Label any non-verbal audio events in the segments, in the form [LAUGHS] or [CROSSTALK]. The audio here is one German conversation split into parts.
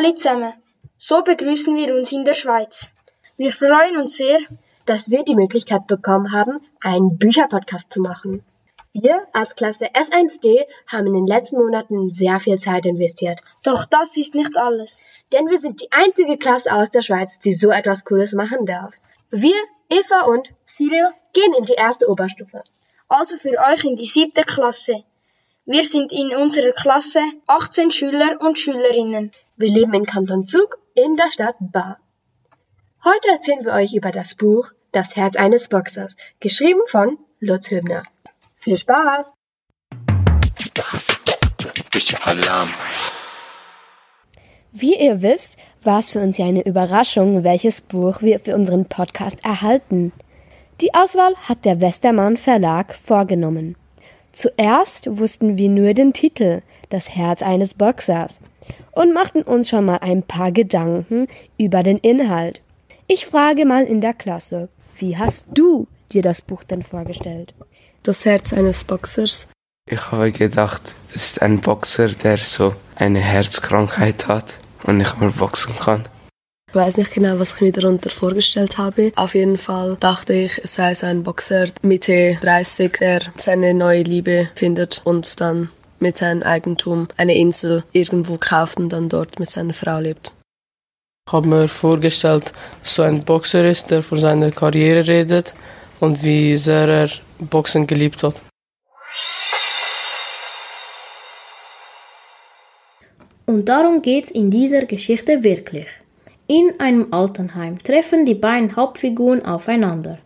Sali zusammen. So begrüßen wir uns in der Schweiz. Wir freuen uns sehr, dass wir die Möglichkeit bekommen haben, einen Bücherpodcast zu machen. Wir als Klasse S1D haben in den letzten Monaten sehr viel Zeit investiert. Doch das ist nicht alles. Denn wir sind die einzige Klasse aus der Schweiz, die so etwas Cooles machen darf. Wir, Eva und Cyril, gehen in die erste Oberstufe. Also für euch in die siebte Klasse. Wir sind in unserer Klasse 18 Schüler und Schülerinnen. Wir leben in Kanton Zug in der Stadt Bar. Heute erzählen wir euch über das Buch Das Herz eines Boxers, geschrieben von Lutz Hübner. Viel Spaß! Wie ihr wisst, war es für uns ja eine Überraschung, welches Buch wir für unseren Podcast erhalten. Die Auswahl hat der Westermann Verlag vorgenommen. Zuerst wussten wir nur den Titel, das Herz eines Boxers, und machten uns schon mal ein paar Gedanken über den Inhalt. Ich frage mal in der Klasse, wie hast du dir das Buch denn vorgestellt? Das Herz eines Boxers. Ich habe gedacht, es ist ein Boxer, der so eine Herzkrankheit hat und nicht mehr boxen kann. Ich weiß nicht genau, was ich mir darunter vorgestellt habe. Auf jeden Fall dachte ich, es sei so ein Boxer Mitte 30, der seine neue Liebe findet und dann mit seinem Eigentum eine Insel irgendwo kauft und dann dort mit seiner Frau lebt. Ich habe mir vorgestellt, dass so ein Boxer ist, der von seiner Karriere redet und wie sehr er Boxen geliebt hat. Und darum geht's in dieser Geschichte wirklich. In einem Altenheim treffen die beiden Hauptfiguren aufeinander.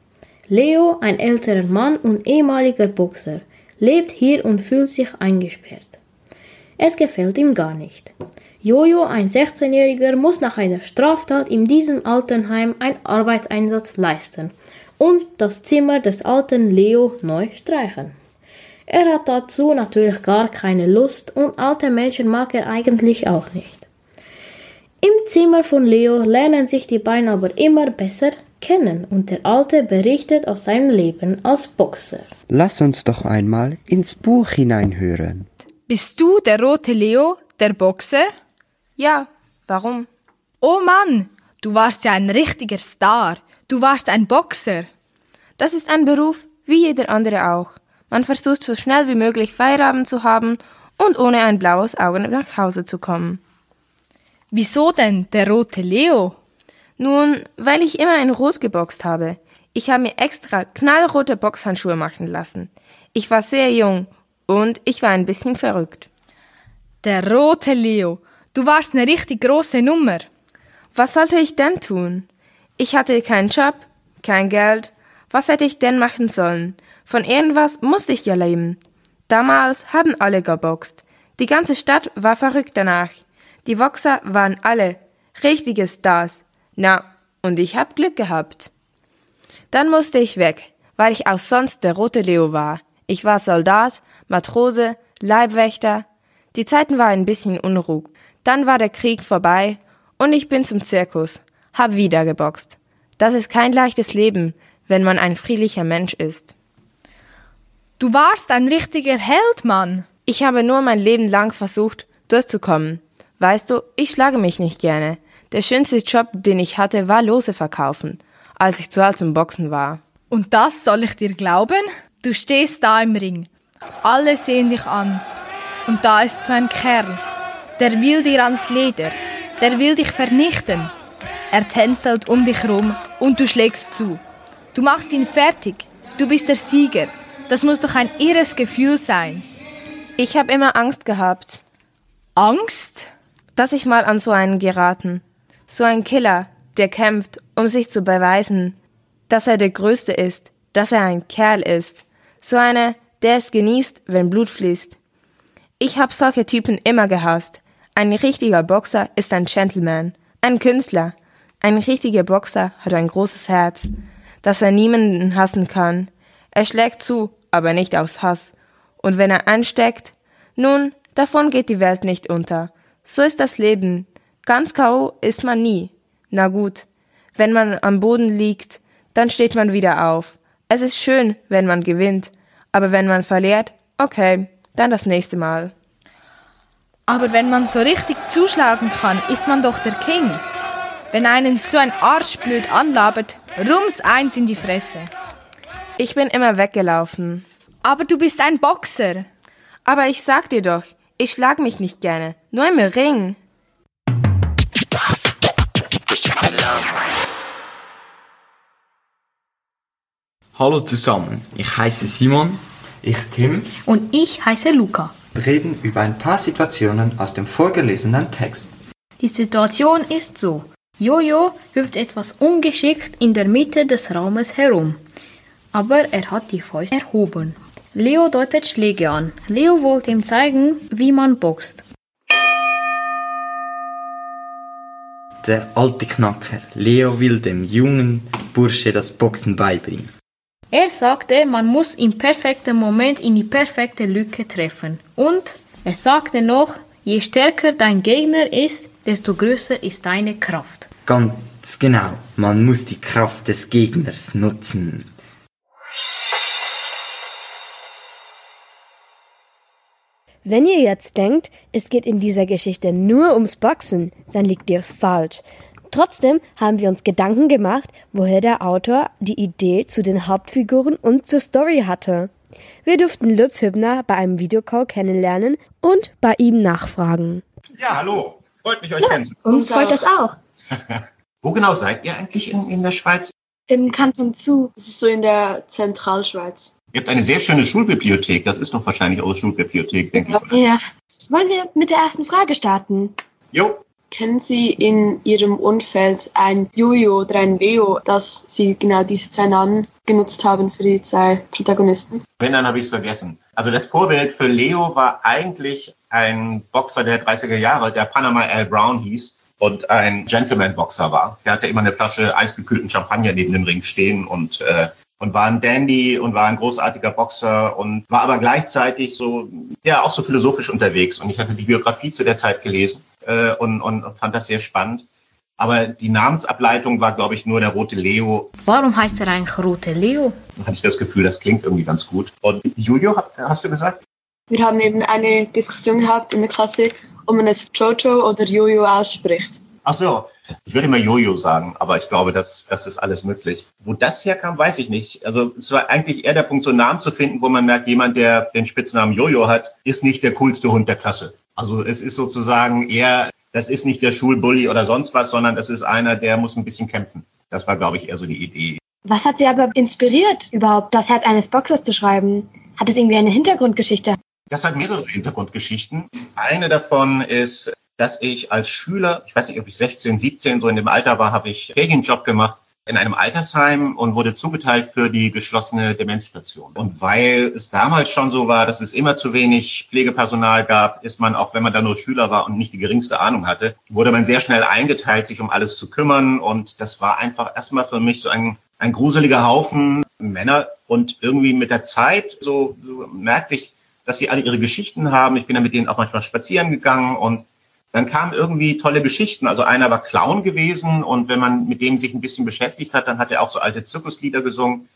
Leo, ein älterer Mann und ehemaliger Boxer, lebt hier und fühlt sich eingesperrt. Es gefällt ihm gar nicht. Jojo, ein 16-Jähriger, muss nach einer Straftat in diesem Altenheim einen Arbeitseinsatz leisten und das Zimmer des alten Leo neu streichen. Er hat dazu natürlich gar keine Lust und alte Menschen mag er eigentlich auch nicht. Im Zimmer von Leo lernen sich die beiden aber immer besser kennen und der Alte berichtet aus seinem Leben als Boxer. Lass uns doch einmal ins Buch hineinhören. Bist du der rote Leo, der Boxer? Ja, warum? Oh Mann, du warst ja ein richtiger Star. Du warst ein Boxer. Das ist ein Beruf wie jeder andere auch. Man versucht so schnell wie möglich Feierabend zu haben und ohne ein blaues Auge nach Hause zu kommen. Wieso denn der rote Leo? Nun, weil ich immer in Rot geboxt habe. Ich habe mir extra knallrote Boxhandschuhe machen lassen. Ich war sehr jung und ich war ein bisschen verrückt. Der rote Leo. Du warst eine richtig große Nummer. Was sollte ich denn tun? Ich hatte keinen Job, kein Geld. Was hätte ich denn machen sollen? Von irgendwas musste ich ja leben. Damals haben alle geboxt. Die ganze Stadt war verrückt danach. Die Boxer waren alle richtige Stars. Na, und ich hab Glück gehabt. Dann musste ich weg, weil ich auch sonst der rote Leo war. Ich war Soldat, Matrose, Leibwächter. Die Zeiten waren ein bisschen Unruh. Dann war der Krieg vorbei und ich bin zum Zirkus, hab wieder geboxt. Das ist kein leichtes Leben, wenn man ein friedlicher Mensch ist. Du warst ein richtiger Held, Mann. Ich habe nur mein Leben lang versucht, durchzukommen. Weißt du, ich schlage mich nicht gerne. Der schönste Job, den ich hatte, war Lose verkaufen, als ich zu alt zum Boxen war. Und das soll ich dir glauben? Du stehst da im Ring. Alle sehen dich an. Und da ist so ein Kerl. Der will dir ans Leder. Der will dich vernichten. Er tänzelt um dich rum und du schlägst zu. Du machst ihn fertig. Du bist der Sieger. Das muss doch ein irres Gefühl sein. Ich habe immer Angst gehabt. Angst? dass ich mal an so einen geraten. So ein Killer, der kämpft, um sich zu beweisen, dass er der Größte ist, dass er ein Kerl ist. So einer, der es genießt, wenn Blut fließt. Ich hab solche Typen immer gehasst. Ein richtiger Boxer ist ein Gentleman, ein Künstler. Ein richtiger Boxer hat ein großes Herz, dass er niemanden hassen kann. Er schlägt zu, aber nicht aus Hass. Und wenn er ansteckt, nun, davon geht die Welt nicht unter. So ist das Leben. Ganz K.O. ist man nie. Na gut, wenn man am Boden liegt, dann steht man wieder auf. Es ist schön, wenn man gewinnt, aber wenn man verliert, okay, dann das nächste Mal. Aber wenn man so richtig zuschlagen kann, ist man doch der King. Wenn einen so ein Arsch blöd anlabert, rums eins in die Fresse. Ich bin immer weggelaufen. Aber du bist ein Boxer. Aber ich sag dir doch, ich schlag mich nicht gerne, nur im Ring. Hallo zusammen, ich heiße Simon. Ich Tim. Und ich heiße Luca. Wir reden über ein paar Situationen aus dem vorgelesenen Text. Die Situation ist so. Jojo hüpft etwas ungeschickt in der Mitte des Raumes herum. Aber er hat die Fäuste erhoben. Leo deutet Schläge an. Leo wollte ihm zeigen, wie man boxt. Der alte Knacker. Leo will dem jungen Bursche das Boxen beibringen. Er sagte, man muss im perfekten Moment in die perfekte Lücke treffen. Und er sagte noch, je stärker dein Gegner ist, desto größer ist deine Kraft. Ganz genau, man muss die Kraft des Gegners nutzen. Wenn ihr jetzt denkt, es geht in dieser Geschichte nur ums Boxen, dann liegt ihr falsch. Trotzdem haben wir uns Gedanken gemacht, woher der Autor die Idee zu den Hauptfiguren und zur Story hatte. Wir durften Lutz Hübner bei einem Videocall kennenlernen und bei ihm nachfragen. Ja, hallo. Freut mich, euch ja, kennenzulernen. Uns freut das auch. [LAUGHS] Wo genau seid ihr eigentlich in, in der Schweiz? Im Kanton Zug. Es ist so in der Zentralschweiz. Ihr habt eine sehr schöne Schulbibliothek. Das ist doch wahrscheinlich eure Schulbibliothek, denke ich. Ja. Wollen wir mit der ersten Frage starten? Jo. Kennen Sie in Ihrem Umfeld ein Jojo oder ein Leo, dass Sie genau diese zwei Namen genutzt haben für die zwei Protagonisten? Wenn, dann habe ich es vergessen. Also das Vorbild für Leo war eigentlich ein Boxer der 30er Jahre, der Panama Al Brown hieß und ein Gentleman-Boxer war. Der hatte immer eine Flasche eisgekühlten Champagner neben dem Ring stehen und äh, und war ein Dandy und war ein großartiger Boxer und war aber gleichzeitig so, ja, auch so philosophisch unterwegs. Und ich hatte die Biografie zu der Zeit gelesen äh, und, und, und fand das sehr spannend. Aber die Namensableitung war, glaube ich, nur der rote Leo. Warum heißt er eigentlich rote Leo? Hatte ich das Gefühl, das klingt irgendwie ganz gut. Und Julio, hast du gesagt? Wir haben eben eine Diskussion gehabt in der Klasse, ob man es Jojo oder Jojo ausspricht. Ach so, ich würde immer Jojo sagen, aber ich glaube, das, das ist alles möglich. Wo das herkam, weiß ich nicht. Also es war eigentlich eher der Punkt, so einen Namen zu finden, wo man merkt, jemand, der den Spitznamen Jojo hat, ist nicht der coolste Hund der Klasse. Also es ist sozusagen eher, das ist nicht der Schulbully oder sonst was, sondern es ist einer, der muss ein bisschen kämpfen. Das war, glaube ich, eher so die Idee. Was hat Sie aber inspiriert, überhaupt das Herz eines Boxers zu schreiben? Hat es irgendwie eine Hintergrundgeschichte? Das hat mehrere Hintergrundgeschichten. Eine davon ist, dass ich als Schüler, ich weiß nicht, ob ich 16, 17 so in dem Alter war, habe ich Ferienjob gemacht in einem Altersheim und wurde zugeteilt für die geschlossene Demenzstation. Und weil es damals schon so war, dass es immer zu wenig Pflegepersonal gab, ist man, auch wenn man da nur Schüler war und nicht die geringste Ahnung hatte, wurde man sehr schnell eingeteilt, sich um alles zu kümmern. Und das war einfach erstmal für mich so ein, ein gruseliger Haufen Männer. Und irgendwie mit der Zeit so, so merkte ich, dass sie alle ihre Geschichten haben. Ich bin dann mit denen auch manchmal spazieren gegangen und dann kamen irgendwie tolle Geschichten. Also einer war Clown gewesen und wenn man mit dem sich ein bisschen beschäftigt hat, dann hat er auch so alte Zirkuslieder gesungen.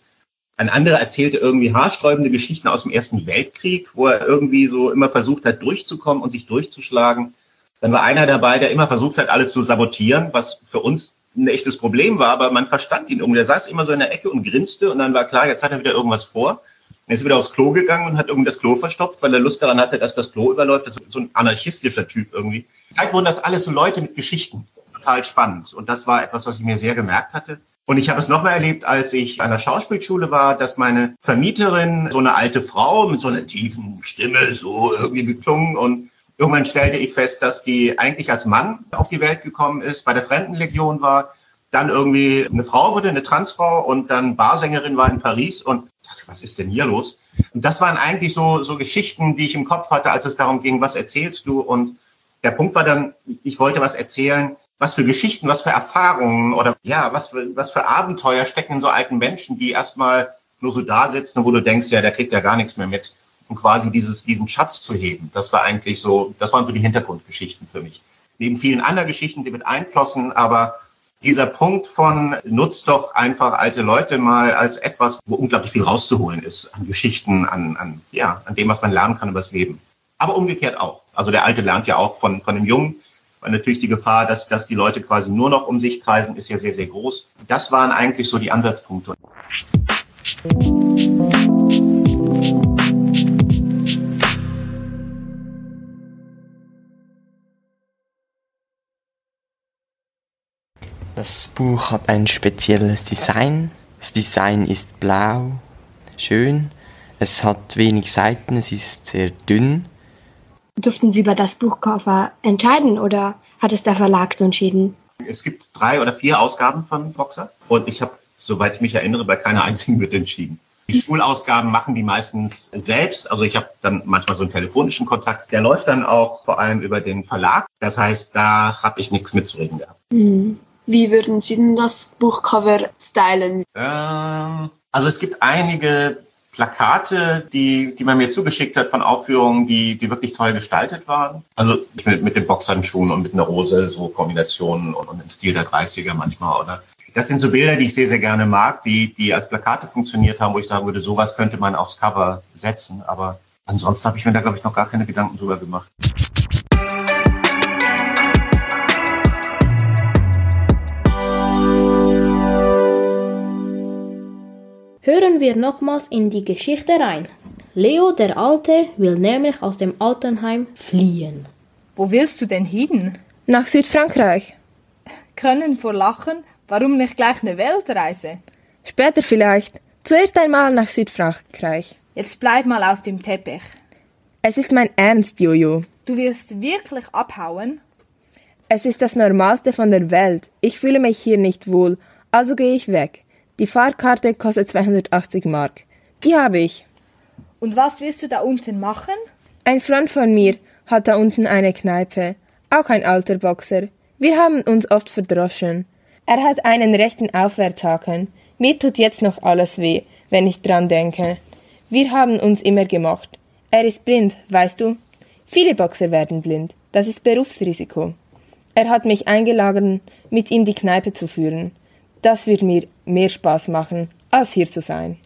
Ein anderer erzählte irgendwie haarsträubende Geschichten aus dem Ersten Weltkrieg, wo er irgendwie so immer versucht hat, durchzukommen und sich durchzuschlagen. Dann war einer dabei, der immer versucht hat, alles zu sabotieren, was für uns ein echtes Problem war, aber man verstand ihn irgendwie. Der saß immer so in der Ecke und grinste und dann war klar, jetzt hat er wieder irgendwas vor. Er ist wieder aufs Klo gegangen und hat irgendwie das Klo verstopft, weil er Lust daran hatte, dass das Klo überläuft. Das ist so ein anarchistischer Typ irgendwie. Zeit wurden das alles so Leute mit Geschichten. Total spannend. Und das war etwas, was ich mir sehr gemerkt hatte. Und ich habe es nochmal erlebt, als ich an der Schauspielschule war, dass meine Vermieterin, so eine alte Frau mit so einer tiefen Stimme, so irgendwie geklungen und Irgendwann stellte ich fest, dass die eigentlich als Mann auf die Welt gekommen ist, bei der Fremdenlegion war, dann irgendwie eine Frau wurde, eine Transfrau und dann Barsängerin war in Paris und was ist denn hier los? Und das waren eigentlich so, so Geschichten, die ich im Kopf hatte, als es darum ging, was erzählst du? Und der Punkt war dann, ich wollte was erzählen, was für Geschichten, was für Erfahrungen oder ja, was für, was für Abenteuer stecken in so alten Menschen, die erstmal nur so da sitzen, wo du denkst, ja, der kriegt ja gar nichts mehr mit. Und quasi dieses, diesen Schatz zu heben, das war eigentlich so, das waren so die Hintergrundgeschichten für mich. Neben vielen anderen Geschichten, die mit einflossen, aber dieser Punkt von nutzt doch einfach alte Leute mal als etwas, wo unglaublich viel rauszuholen ist an Geschichten, an, an, ja, an dem, was man lernen kann über das Leben. Aber umgekehrt auch. Also der Alte lernt ja auch von, von dem Jungen. Weil natürlich die Gefahr, dass, dass die Leute quasi nur noch um sich kreisen, ist ja sehr, sehr groß. Das waren eigentlich so die Ansatzpunkte. Das Buch hat ein spezielles Design. Das Design ist blau, schön. Es hat wenig Seiten, es ist sehr dünn. Durften Sie über das Buchcover entscheiden oder hat es der Verlag so entschieden? Es gibt drei oder vier Ausgaben von Boxer und ich habe, soweit ich mich erinnere, bei keiner einzigen [LAUGHS] entschieden. Die Schulausgaben machen die meistens selbst. Also ich habe dann manchmal so einen telefonischen Kontakt. Der läuft dann auch vor allem über den Verlag. Das heißt, da habe ich nichts mitzureden gehabt. Mhm. Wie würden Sie denn das Buchcover stylen? Ähm, also es gibt einige Plakate, die, die man mir zugeschickt hat von Aufführungen, die, die wirklich toll gestaltet waren. Also mit, mit den Boxhandschuhen und mit einer Rose, so Kombinationen und, und im Stil der 30er manchmal, oder? Das sind so Bilder, die ich sehr, sehr gerne mag, die, die als Plakate funktioniert haben, wo ich sagen würde, sowas könnte man aufs Cover setzen. Aber ansonsten habe ich mir da, glaube ich, noch gar keine Gedanken drüber gemacht. Hören wir nochmals in die Geschichte rein. Leo der Alte will nämlich aus dem Altenheim fliehen. Wo willst du denn hin? Nach Südfrankreich. Können vor Lachen, warum nicht gleich eine Weltreise? Später vielleicht. Zuerst einmal nach Südfrankreich. Jetzt bleib mal auf dem Teppich. Es ist mein Ernst, Jojo. Du wirst wirklich abhauen? Es ist das Normalste von der Welt. Ich fühle mich hier nicht wohl, also gehe ich weg. Die Fahrkarte kostet 280 Mark. Die habe ich. Und was willst du da unten machen? Ein Freund von mir hat da unten eine Kneipe. Auch ein alter Boxer. Wir haben uns oft verdroschen. Er hat einen rechten Aufwärtshaken. Mir tut jetzt noch alles weh, wenn ich dran denke. Wir haben uns immer gemocht. Er ist blind, weißt du? Viele Boxer werden blind. Das ist Berufsrisiko. Er hat mich eingeladen, mit ihm die Kneipe zu führen. Das wird mir mehr Spaß machen, als hier zu sein.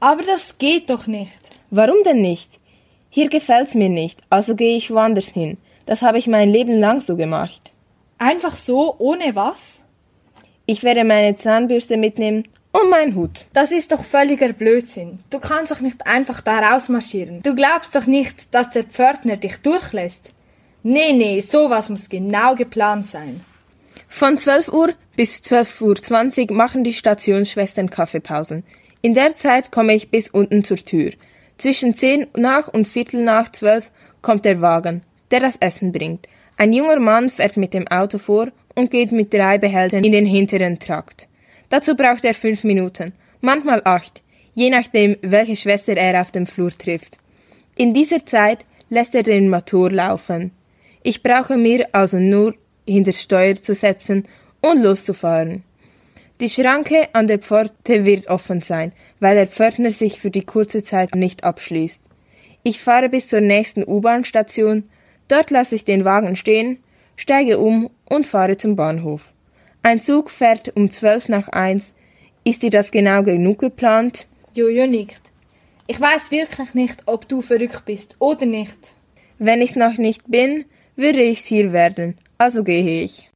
Aber das geht doch nicht. Warum denn nicht? Hier gefällt's mir nicht, also gehe ich woanders hin. Das habe ich mein Leben lang so gemacht. Einfach so, ohne was? Ich werde meine Zahnbürste mitnehmen und meinen Hut. Das ist doch völliger Blödsinn. Du kannst doch nicht einfach da rausmarschieren. Du glaubst doch nicht, dass der Pförtner dich durchlässt. Nee, nee, sowas muss genau geplant sein. Von 12 Uhr bis 12.20 Uhr machen die Stationsschwestern Kaffeepausen. In der Zeit komme ich bis unten zur Tür. Zwischen 10 nach und Viertel nach 12 kommt der Wagen, der das Essen bringt. Ein junger Mann fährt mit dem Auto vor und geht mit drei Behältern in den hinteren Trakt. Dazu braucht er fünf Minuten, manchmal acht, je nachdem, welche Schwester er auf dem Flur trifft. In dieser Zeit lässt er den Motor laufen. Ich brauche mir also nur hinter Steuer zu setzen und loszufahren. Die Schranke an der Pforte wird offen sein, weil der Pförtner sich für die kurze Zeit nicht abschließt. Ich fahre bis zur nächsten U-Bahn-Station, dort lasse ich den Wagen stehen, steige um und fahre zum Bahnhof. Ein Zug fährt um zwölf nach eins. Ist dir das genau genug geplant? Jojo nickt. Ich weiß wirklich nicht, ob du verrückt bist oder nicht. Wenn ich's noch nicht bin, würde ich's hier werden. Also gehe ich.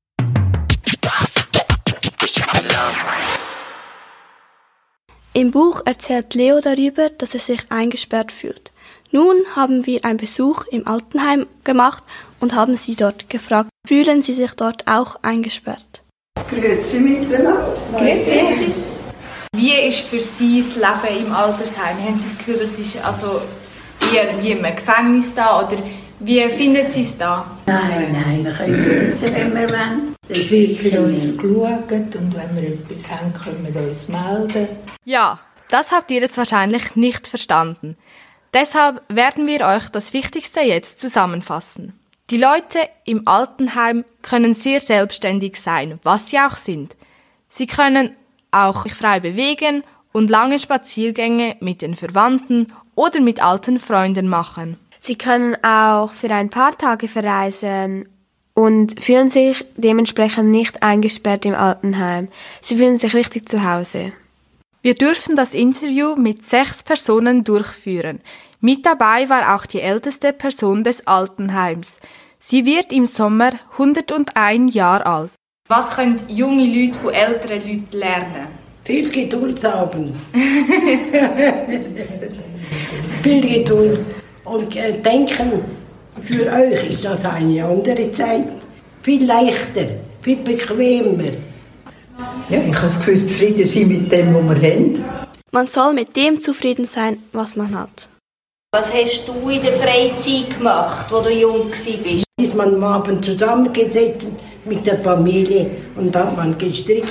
Im Buch erzählt Leo darüber, dass er sich eingesperrt fühlt. Nun haben wir einen Besuch im Altenheim gemacht und haben sie dort gefragt, fühlen sie sich dort auch eingesperrt? Grüezi miteinander. Grüezi. Wie ist für Sie das Leben im Altersheim? Haben Sie das Gefühl, das ist also eher wie im Gefängnis da oder wie finden Sie es da? Nein, nein, wir können lösen, wenn wir wollen. Es wird für uns geschaut und wenn wir etwas haben, können wir uns melden. Ja, das habt ihr jetzt wahrscheinlich nicht verstanden. Deshalb werden wir euch das Wichtigste jetzt zusammenfassen. Die Leute im Altenheim können sehr selbstständig sein, was sie auch sind. Sie können auch sich frei bewegen und lange Spaziergänge mit den Verwandten oder mit alten Freunden machen. Sie können auch für ein paar Tage verreisen und fühlen sich dementsprechend nicht eingesperrt im Altenheim. Sie fühlen sich richtig zu Hause. Wir dürfen das Interview mit sechs Personen durchführen. Mit dabei war auch die älteste Person des Altenheims. Sie wird im Sommer 101 Jahre alt. Was können junge Leute von älteren Leuten lernen? Viel Geduld haben. [LAUGHS] Viel Geduld. Und äh, denken, für euch ist das eine andere Zeit. Viel leichter, viel bequemer. Ja, ich habe das Gefühl, zufrieden sein mit dem, was wir haben. Man soll mit dem zufrieden sein, was man hat. Was hast du in der Freizeit gemacht, wo du jung bist? Ist man am Abend zusammengesetzt mit der Familie und hat man gestrickt.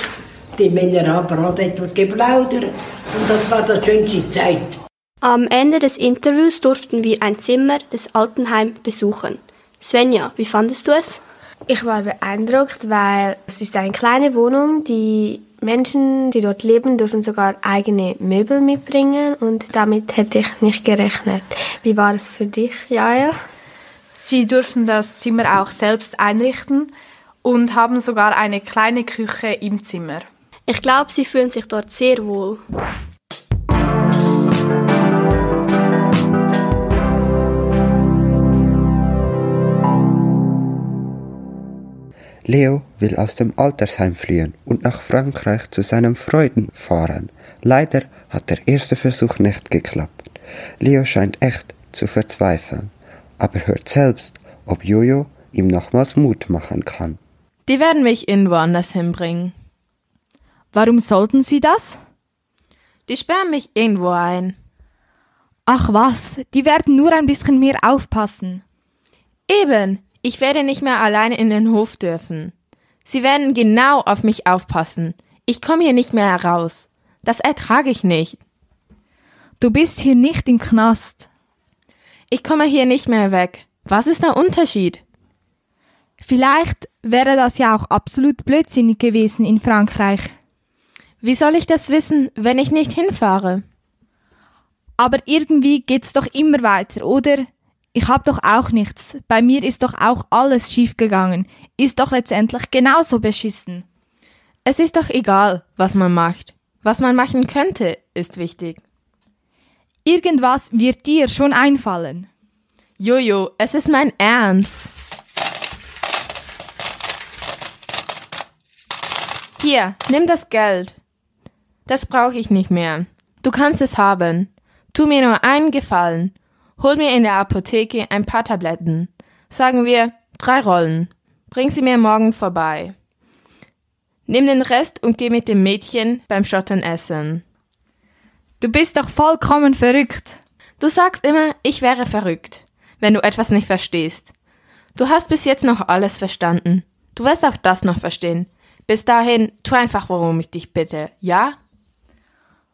Die Männer haben gerade etwas geplaudert und das war die schönste Zeit. Am Ende des Interviews durften wir ein Zimmer des Altenheim besuchen. Svenja, wie fandest du es? Ich war beeindruckt, weil es ist eine kleine Wohnung. Die Menschen, die dort leben, dürfen sogar eigene Möbel mitbringen und damit hätte ich nicht gerechnet. Wie war es für dich, Jael? Sie durften das Zimmer auch selbst einrichten und haben sogar eine kleine Küche im Zimmer. Ich glaube, sie fühlen sich dort sehr wohl. Leo will aus dem Altersheim fliehen und nach Frankreich zu seinen Freunden fahren. Leider hat der erste Versuch nicht geklappt. Leo scheint echt zu verzweifeln, aber hört selbst, ob Jojo ihm nochmals Mut machen kann. Die werden mich irgendwo anders hinbringen. Warum sollten sie das? Die sperren mich irgendwo ein. Ach was, die werden nur ein bisschen mehr aufpassen. Eben, ich werde nicht mehr alleine in den Hof dürfen. Sie werden genau auf mich aufpassen. Ich komme hier nicht mehr heraus. Das ertrage ich nicht. Du bist hier nicht im Knast. Ich komme hier nicht mehr weg. Was ist der Unterschied? Vielleicht wäre das ja auch absolut blödsinnig gewesen in Frankreich. Wie soll ich das wissen, wenn ich nicht hinfahre? Aber irgendwie geht's doch immer weiter, oder? Ich hab doch auch nichts. Bei mir ist doch auch alles schiefgegangen. Ist doch letztendlich genauso beschissen. Es ist doch egal, was man macht. Was man machen könnte, ist wichtig. Irgendwas wird dir schon einfallen. Jojo, es ist mein Ernst. Hier, nimm das Geld. Das brauche ich nicht mehr. Du kannst es haben. Tu mir nur einen Gefallen. Hol mir in der Apotheke ein paar Tabletten. Sagen wir drei Rollen. Bring sie mir morgen vorbei. Nimm den Rest und geh mit dem Mädchen beim Schotten essen. Du bist doch vollkommen verrückt. Du sagst immer, ich wäre verrückt, wenn du etwas nicht verstehst. Du hast bis jetzt noch alles verstanden. Du wirst auch das noch verstehen. Bis dahin, tu einfach, worum ich dich bitte, ja?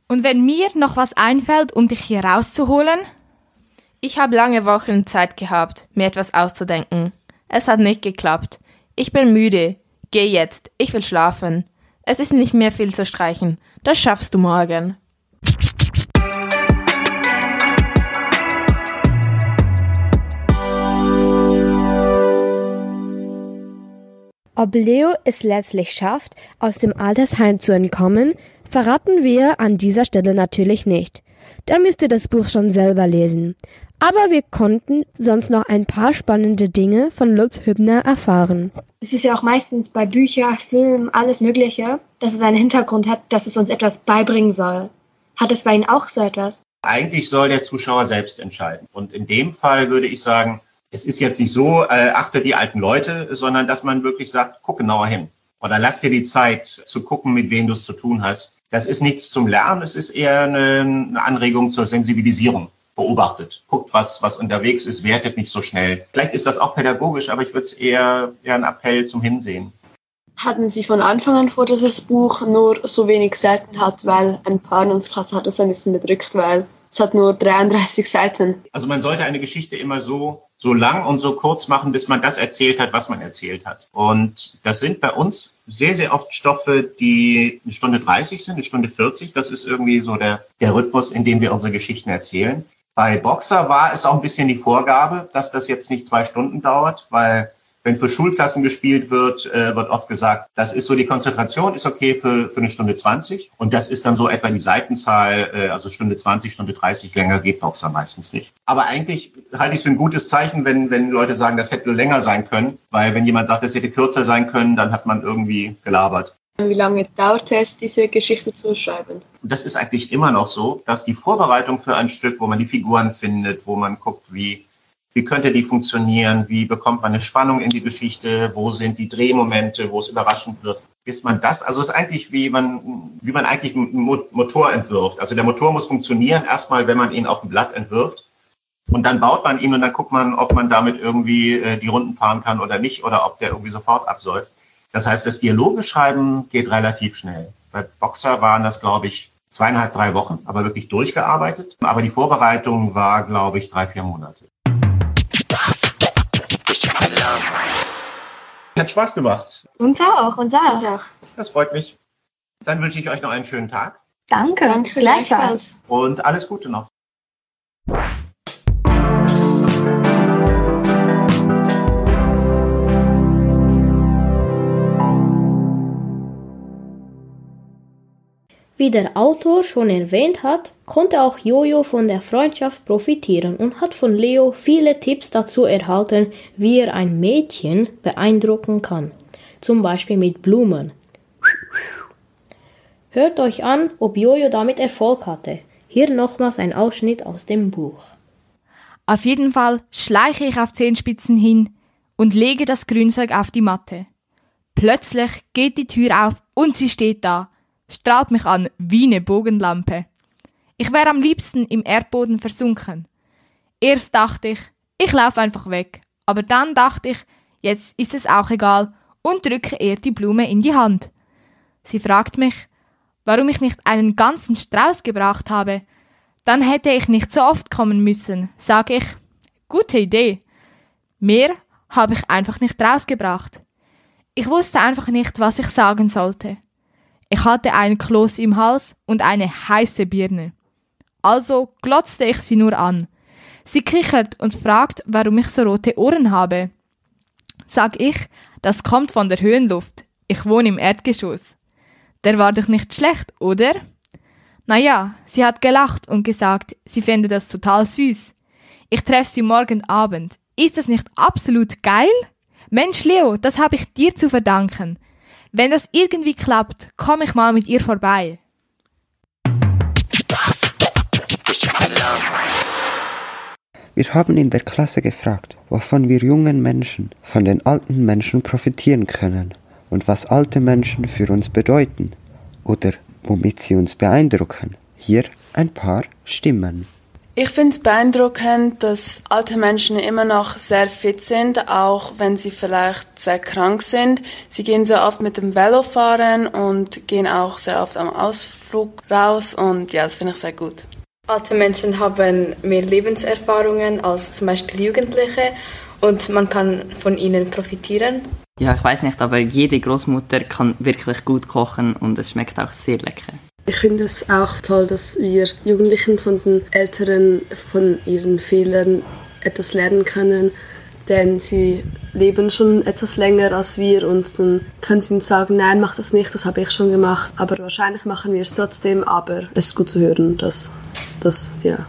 Und wenn mir noch was einfällt, um dich hier rauszuholen? Ich habe lange Wochen Zeit gehabt, mir etwas auszudenken. Es hat nicht geklappt. Ich bin müde. Geh jetzt. Ich will schlafen. Es ist nicht mehr viel zu streichen. Das schaffst du morgen. Ob Leo es letztlich schafft, aus dem Altersheim zu entkommen, verraten wir an dieser Stelle natürlich nicht. Da müsst ihr das Buch schon selber lesen. Aber wir konnten sonst noch ein paar spannende Dinge von Lutz Hübner erfahren. Es ist ja auch meistens bei Büchern, Filmen, alles Mögliche, dass es einen Hintergrund hat, dass es uns etwas beibringen soll. Hat es bei Ihnen auch so etwas? Eigentlich soll der Zuschauer selbst entscheiden. Und in dem Fall würde ich sagen, es ist jetzt nicht so, äh, achte die alten Leute, sondern dass man wirklich sagt, guck genauer hin. Oder lass dir die Zeit zu gucken, mit wem du es zu tun hast. Das ist nichts zum Lernen, es ist eher eine, Anregung zur Sensibilisierung. Beobachtet, guckt, was, was unterwegs ist, wertet nicht so schnell. Vielleicht ist das auch pädagogisch, aber ich würde es eher, eher ein Appell zum Hinsehen. Hatten Sie von Anfang an vor, dass das Buch nur so wenig Seiten hat, weil ein paar in unserer Klasse hat es ein bisschen bedrückt, weil es hat nur 33 Seiten. Also man sollte eine Geschichte immer so, so lang und so kurz machen, bis man das erzählt hat, was man erzählt hat. Und das sind bei uns sehr, sehr oft Stoffe, die eine Stunde 30 sind, eine Stunde 40. Das ist irgendwie so der, der Rhythmus, in dem wir unsere Geschichten erzählen. Bei Boxer war es auch ein bisschen die Vorgabe, dass das jetzt nicht zwei Stunden dauert, weil Wenn für Schulklassen gespielt wird, äh, wird oft gesagt, das ist so die Konzentration ist okay für, für eine Stunde 20 und das ist dann so etwa die Seitenzahl, äh, also Stunde 20, Stunde 30, länger geht Boxer meistens nicht. Aber eigentlich halte ich es für ein gutes Zeichen, wenn, wenn Leute sagen, das hätte länger sein können, weil wenn jemand sagt, das hätte kürzer sein können, dann hat man irgendwie gelabert. Wie lange dauert es, diese Geschichte zu schreiben? Das ist eigentlich immer noch so, dass die Vorbereitung für ein Stück, wo man die Figuren findet, wo man guckt, wie wie könnte die funktionieren? Wie bekommt man eine Spannung in die Geschichte? Wo sind die Drehmomente, wo es überraschend wird? Bis man das, also es ist eigentlich wie man, wie man eigentlich einen Motor entwirft. Also der Motor muss funktionieren, erstmal, wenn man ihn auf dem Blatt entwirft. Und dann baut man ihn und dann guckt man, ob man damit irgendwie äh, die Runden fahren kann oder nicht oder ob der irgendwie sofort absäuft. Das heißt, das Dialoge schreiben geht relativ schnell. Bei Boxer waren das, glaube ich, zweieinhalb, drei Wochen, aber wirklich durchgearbeitet. Aber die Vorbereitung war, glaube ich, drei, vier Monate. Hat Spaß gemacht. Uns auch, uns auch. Uns auch. Das freut mich. Dann wünsche ich euch noch einen schönen Tag. Danke, Danke gleichfalls. Und alles Gute noch. Wie der Autor schon erwähnt hat, konnte auch Jojo von der Freundschaft profitieren und hat von Leo viele Tipps dazu erhalten, wie er ein Mädchen beeindrucken kann. Zum Beispiel mit Blumen. Hört euch an, ob Jojo damit Erfolg hatte. Hier nochmals ein Ausschnitt aus dem Buch. Auf jeden Fall schleiche ich auf Zehenspitzen hin und lege das Grünzeug auf die Matte. Plötzlich geht die Tür auf und sie steht da strahlt mich an wie eine Bogenlampe. Ich wäre am liebsten im Erdboden versunken. Erst dachte ich, ich laufe einfach weg, aber dann dachte ich, jetzt ist es auch egal und drücke ihr die Blume in die Hand. Sie fragt mich, warum ich nicht einen ganzen Strauß gebracht habe. Dann hätte ich nicht so oft kommen müssen, sage ich. Gute Idee. Mehr habe ich einfach nicht rausgebracht. Ich wusste einfach nicht, was ich sagen sollte. Ich hatte einen Kloß im Hals und eine heiße Birne. Also glotzte ich sie nur an. Sie kichert und fragt, warum ich so rote Ohren habe. Sag ich, das kommt von der Höhenluft. Ich wohne im Erdgeschoss. Der war doch nicht schlecht, oder? Naja, sie hat gelacht und gesagt, sie fände das total süß. Ich treffe sie morgen Abend. Ist das nicht absolut geil? Mensch, Leo, das habe ich dir zu verdanken. Wenn das irgendwie klappt, komme ich mal mit ihr vorbei. Wir haben in der Klasse gefragt, wovon wir jungen Menschen von den alten Menschen profitieren können und was alte Menschen für uns bedeuten oder womit sie uns beeindrucken. Hier ein paar Stimmen. Ich finde es beeindruckend, dass alte Menschen immer noch sehr fit sind, auch wenn sie vielleicht sehr krank sind. Sie gehen sehr oft mit dem Velo fahren und gehen auch sehr oft am Ausflug raus und ja, das finde ich sehr gut. Alte Menschen haben mehr Lebenserfahrungen als zum Beispiel Jugendliche und man kann von ihnen profitieren. Ja, ich weiß nicht, aber jede Großmutter kann wirklich gut kochen und es schmeckt auch sehr lecker. Ich finde es auch toll, dass wir Jugendlichen von den Älteren von ihren Fehlern etwas lernen können, denn sie leben schon etwas länger als wir und dann können sie uns sagen, nein, mach das nicht, das habe ich schon gemacht, aber wahrscheinlich machen wir es trotzdem, aber es ist gut zu hören, dass, dass, ja,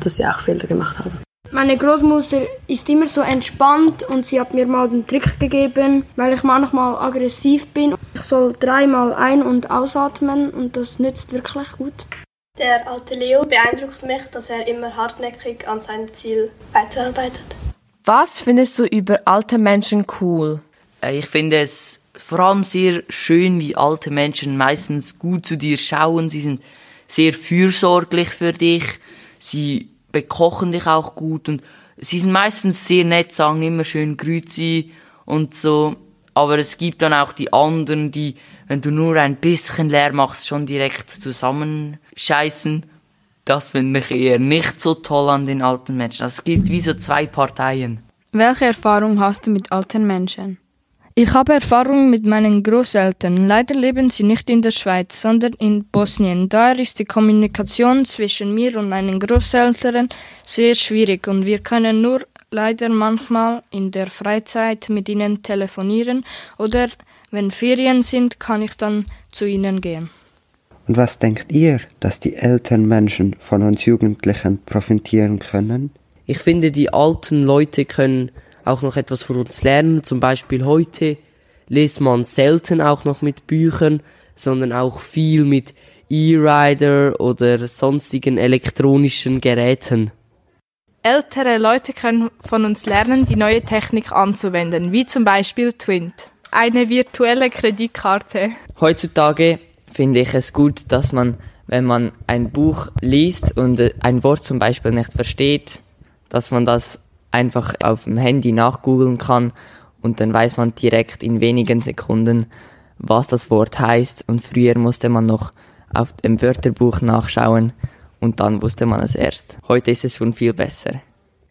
dass sie auch Fehler gemacht haben. Meine Großmutter ist immer so entspannt und sie hat mir mal den Trick gegeben, weil ich manchmal aggressiv bin. Ich soll dreimal ein- und ausatmen und das nützt wirklich gut. Der alte Leo beeindruckt mich, dass er immer hartnäckig an seinem Ziel weiterarbeitet. Was findest du über alte Menschen cool? Äh, ich finde es vor allem sehr schön, wie alte Menschen meistens gut zu dir schauen. Sie sind sehr fürsorglich für dich. Sie bekochen dich auch gut und sie sind meistens sehr nett, sagen immer schön Grüezi und so. Aber es gibt dann auch die anderen, die, wenn du nur ein bisschen leer machst, schon direkt zusammenscheißen. Das finde ich eher nicht so toll an den alten Menschen. Also es gibt wie so zwei Parteien. Welche Erfahrung hast du mit alten Menschen? Ich habe Erfahrung mit meinen Großeltern. Leider leben sie nicht in der Schweiz, sondern in Bosnien. Daher ist die Kommunikation zwischen mir und meinen Großeltern sehr schwierig und wir können nur leider manchmal in der Freizeit mit ihnen telefonieren oder wenn Ferien sind, kann ich dann zu ihnen gehen. Und was denkt ihr, dass die älteren Menschen von uns Jugendlichen profitieren können? Ich finde, die alten Leute können auch noch etwas von uns lernen. Zum Beispiel heute liest man selten auch noch mit Büchern, sondern auch viel mit E-Rider oder sonstigen elektronischen Geräten. Ältere Leute können von uns lernen, die neue Technik anzuwenden, wie zum Beispiel Twint, eine virtuelle Kreditkarte. Heutzutage finde ich es gut, dass man, wenn man ein Buch liest und ein Wort zum Beispiel nicht versteht, dass man das einfach auf dem Handy nachgoogeln kann und dann weiß man direkt in wenigen Sekunden, was das Wort heißt. Und früher musste man noch auf dem Wörterbuch nachschauen und dann wusste man es erst. Heute ist es schon viel besser.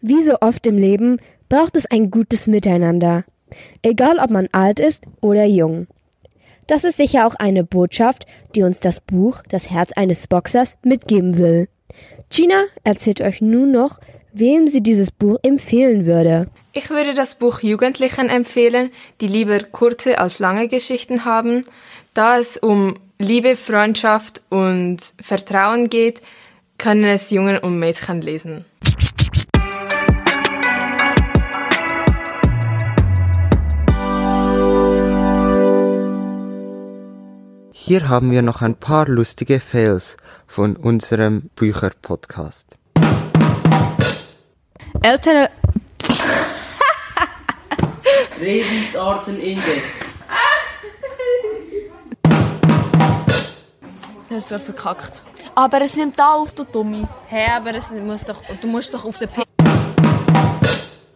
Wie so oft im Leben braucht es ein gutes Miteinander. Egal ob man alt ist oder jung. Das ist sicher auch eine Botschaft, die uns das Buch Das Herz eines Boxers mitgeben will. Gina erzählt euch nun noch, wem sie dieses Buch empfehlen würde. Ich würde das Buch Jugendlichen empfehlen, die lieber kurze als lange Geschichten haben. Da es um Liebe, Freundschaft und Vertrauen geht, können es Jungen und Mädchen lesen. Hier haben wir noch ein paar lustige Fails von unserem Bücher-Podcast. Ältere Redensartenindex. Du hast gerade verkackt. Aber es nimmt da auf, du Dummi. Hä, hey, aber es muss doch, du musst doch auf den P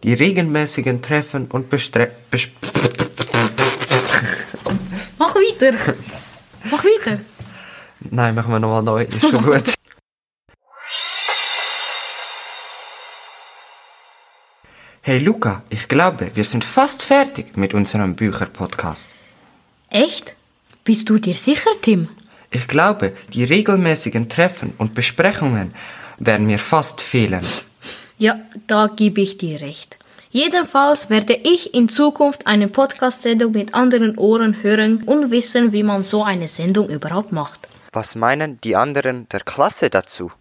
Die regelmäßigen Treffen und Bestre Bes Mach weiter. Mach weiter. Nein, machen wir nochmal neu, ist schon gut. Hey Luca, ich glaube, wir sind fast fertig mit unserem Bücher-Podcast. Echt? Bist du dir sicher, Tim? Ich glaube, die regelmäßigen Treffen und Besprechungen werden mir fast fehlen. Ja, da gebe ich dir recht. Jedenfalls werde ich in Zukunft eine Podcast-Sendung mit anderen Ohren hören und wissen, wie man so eine Sendung überhaupt macht. Was meinen die anderen der Klasse dazu?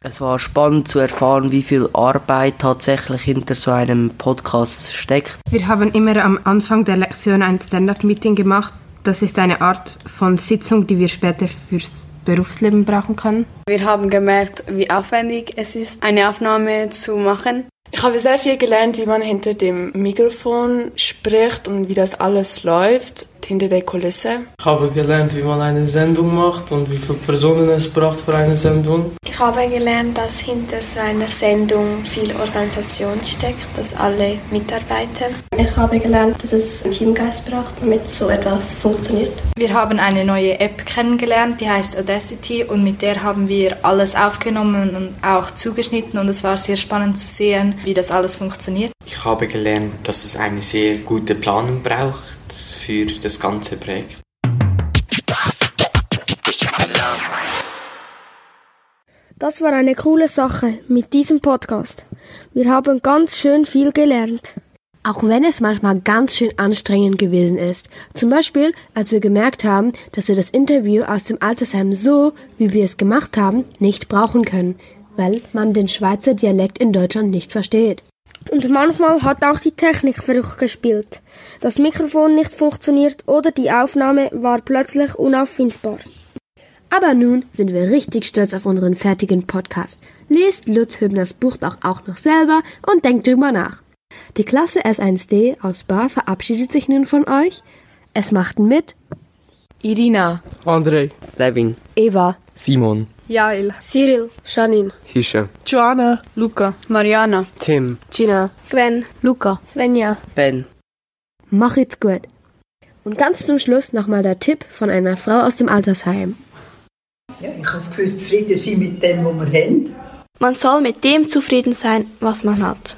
Es war spannend zu erfahren, wie viel Arbeit tatsächlich hinter so einem Podcast steckt. Wir haben immer am Anfang der Lektion ein Stand-up-Meeting gemacht. Das ist eine Art von Sitzung, die wir später fürs Berufsleben brauchen können. Wir haben gemerkt, wie aufwendig es ist, eine Aufnahme zu machen. Ich habe sehr viel gelernt, wie man hinter dem Mikrofon spricht und wie das alles läuft, hinter der Kulisse. Ich habe gelernt, wie man eine Sendung macht und wie viele Personen es braucht für eine Sendung. Ich habe gelernt, dass hinter so einer Sendung viel Organisation steckt, dass alle mitarbeiten. Ich habe gelernt, dass es einen Teamgeist braucht, damit so etwas funktioniert. Wir haben eine neue App kennengelernt, die heißt Audacity und mit der haben wir alles aufgenommen und auch zugeschnitten und es war sehr spannend zu sehen, wie das alles funktioniert. Ich habe gelernt, dass es eine sehr gute Planung braucht für das ganze Projekt. Das war eine coole Sache mit diesem Podcast. Wir haben ganz schön viel gelernt. Auch wenn es manchmal ganz schön anstrengend gewesen ist. Zum Beispiel, als wir gemerkt haben, dass wir das Interview aus dem Altersheim so, wie wir es gemacht haben, nicht brauchen können, weil man den Schweizer Dialekt in Deutschland nicht versteht. Und manchmal hat auch die Technik verrückt gespielt. Das Mikrofon nicht funktioniert oder die Aufnahme war plötzlich unauffindbar. Aber nun sind wir richtig stolz auf unseren fertigen Podcast. Lest Lutz Hübners Buch doch auch noch selber und denkt drüber nach. Die Klasse S1D aus Bar verabschiedet sich nun von euch. Es machten mit Irina, André, Levin, Eva, Simon, Jael, Cyril, Janine, Hische, Joanna, Luca, Mariana, Tim, Gina, Gwen, Luca, Svenja, Ben. Macht's gut. Und ganz zum Schluss nochmal der Tipp von einer Frau aus dem Altersheim. Ja, ich habe das Gefühl, zufrieden sein mit dem, was wir haben. Man soll mit dem zufrieden sein, was man hat.